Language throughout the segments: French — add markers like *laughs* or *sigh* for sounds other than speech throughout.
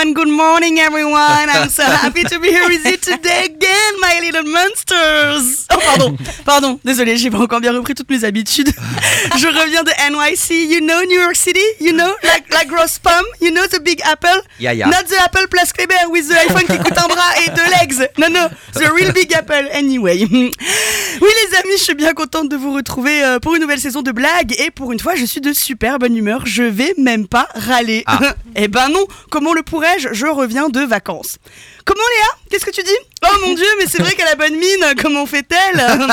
and good morning, everyone. I'm so *laughs* happy to be here with you today again, my little monsters. Oh, pardon, pardon, désolé, j'ai pas encore bien repris toutes mes habitudes. *laughs* Je reviens de NYC, you know New York City, you know, like la grosse pomme, you know the big apple? Yeah, yeah. Not the apple plus Kleber with the iPhone qui coûte un bras et deux legs. Non, non, the real big apple, anyway. *laughs* Oui, les amis, je suis bien contente de vous retrouver euh, pour une nouvelle saison de blagues et pour une fois, je suis de super bonne humeur. Je vais même pas râler. Ah. Eh ben non, comment le pourrais-je? Je reviens de vacances. Comment Léa? Qu'est-ce que tu dis? Oh mon dieu, mais c'est vrai qu'elle a bonne mine. *laughs* Comment fait-elle? *laughs*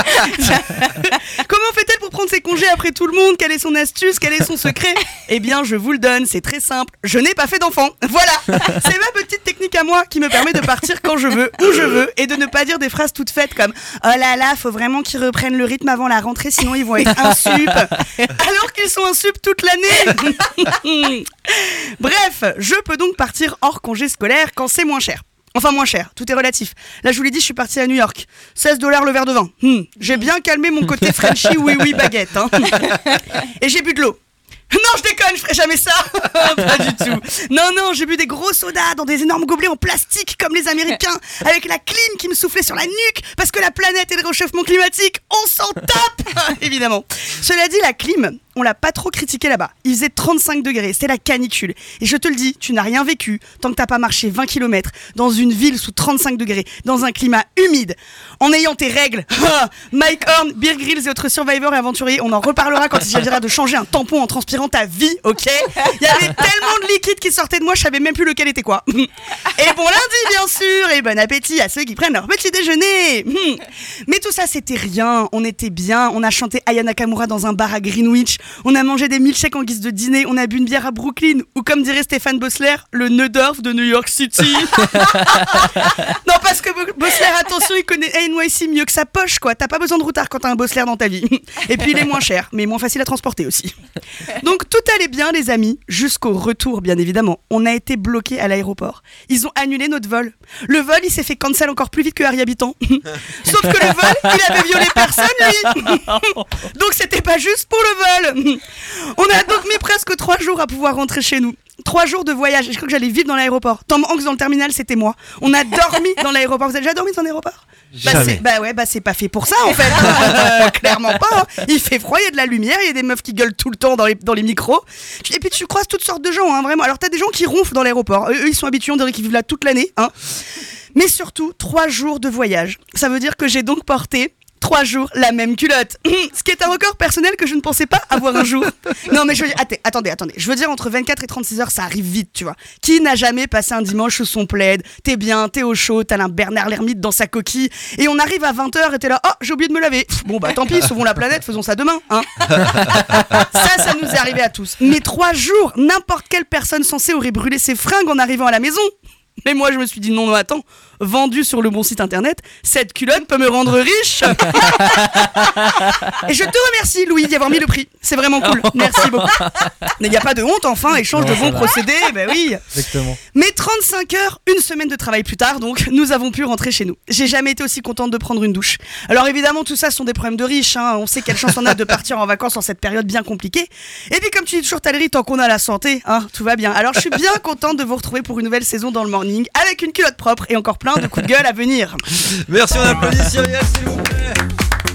Comment fait-elle pour prendre ses congés après tout le monde? Quelle est son astuce? Quel est son secret? Eh bien, je vous le donne, c'est très simple. Je n'ai pas fait d'enfant. Voilà, c'est ma petite technique à moi qui me permet de partir quand je veux, où je veux, et de ne pas dire des phrases toutes faites comme Oh là là, faut vraiment qu'ils reprennent le rythme avant la rentrée, sinon ils vont être insup. Alors qu'ils sont insup toute l'année. *laughs* Bref, je peux donc partir hors congé scolaire quand c'est moins cher. Enfin moins cher, tout est relatif. Là je vous l'ai dit, je suis partie à New York. 16 dollars le verre de vin. Hmm, J'ai bien calmé mon côté Frenchy oui oui baguette. hein. *laughs* Et j'ai bu de l'eau. Non, je déconne, je jamais ça. *laughs* Pas du tout. Non, non, j'ai bu des gros sodas dans des énormes gobelets en plastique comme les Américains, *laughs* avec la clim qui me soufflait sur la nuque, parce que la planète et le réchauffement climatique, on s'en tape, *laughs* évidemment. Cela dit, la clim, on l'a pas trop critiqué là-bas. Il faisait 35 degrés, c'était la canicule. Et je te le dis, tu n'as rien vécu tant que t'as pas marché 20 km dans une ville sous 35 degrés, dans un climat humide, en ayant tes règles. Mike Horn, Beer Grylls et autres survivors et aventuriers, on en reparlera quand il s'agira de changer un tampon en transpirant ta vie, ok? Il y avait tellement de liquide qui sortait de moi, je savais même plus lequel était quoi. *laughs* Et bon lundi, bien sûr, et bon appétit à ceux qui prennent leur petit déjeuner. Hmm. Mais tout ça, c'était rien. On était bien. On a chanté Aya Nakamura dans un bar à Greenwich. On a mangé des milkshakes en guise de dîner. On a bu une bière à Brooklyn. Ou comme dirait Stéphane Bossler, le Neudorf de New York City. *laughs* non, parce que Bossler, attention, il connaît NYC mieux que sa poche, quoi. T'as pas besoin de routard quand t'as un Bossler dans ta vie. Et puis, il est moins cher, mais moins facile à transporter aussi. Donc, tout allait bien, les amis, jusqu'au retour, bien évidemment. On a été bloqués à l'aéroport. Ils ont annulé notre vol. Le vol, il s'est fait cancel encore plus vite que Harry Habitant. *laughs* Sauf que le vol, il avait violé personne, lui. *laughs* donc, c'était pas juste pour le vol. On a donc mis presque trois jours à pouvoir rentrer chez nous. Trois jours de voyage. Je crois que j'allais vivre dans l'aéroport. Tom Hanks dans le terminal, c'était moi. On a dormi dans l'aéroport. Vous avez déjà dormi dans l'aéroport bah, bah ouais, bah c'est pas fait pour ça en fait. *laughs* Euh, clairement pas. hein. Il fait froid, il y a de la lumière, il y a des meufs qui gueulent tout le temps dans les, dans les micros. Et puis tu croises toutes sortes de gens, hein, vraiment. Alors t'as des gens qui ronflent dans l'aéroport. Eux, eux, ils sont habitués, on dirait qu'ils vivent là toute l'année. Hein. Mais surtout, trois jours de voyage. Ça veut dire que j'ai donc porté trois jours la même culotte. *laughs* Ce qui est un record personnel que je ne pensais pas avoir un jour. *laughs* Non, mais je veux dire, atte- attendez, attendez. Je veux dire, entre 24 et 36 heures, ça arrive vite, tu vois. Qui n'a jamais passé un dimanche sous son plaid? T'es bien, t'es au chaud, t'as un Bernard l'ermite dans sa coquille. Et on arrive à 20h et t'es là, oh, j'ai oublié de me laver. Pff, Bon, bah tant pis, sauvons la planète, faisons ça demain, hein. *laughs* Ça, ça nous est arrivé à tous. Mais trois jours, n'importe quelle personne censée aurait brûlé ses fringues en arrivant à la maison. Mais moi, je me suis dit non, non, attends, vendu sur le bon site internet, cette culotte peut me rendre riche. Et je te remercie, Louis, d'y avoir mis le prix. C'est vraiment cool. *laughs* Merci beaucoup. Mais il n'y a pas de honte, enfin, échange de bons procédés, ben oui. Exactement. Mais 35 heures, une semaine de travail plus tard, donc, nous avons pu rentrer chez nous. J'ai jamais été aussi contente de prendre une douche. Alors évidemment, tout ça sont des problèmes de riches. hein. On sait quelle chance on a de partir en vacances en cette période bien compliquée. Et puis comme tu dis toujours, Valérie, tant qu'on a la santé, hein, tout va bien. Alors je suis bien contente de vous retrouver pour une nouvelle saison dans le avec une culotte propre et encore plein de coups de gueule à venir. Merci, on applaudit Cyrielle, s'il vous plaît.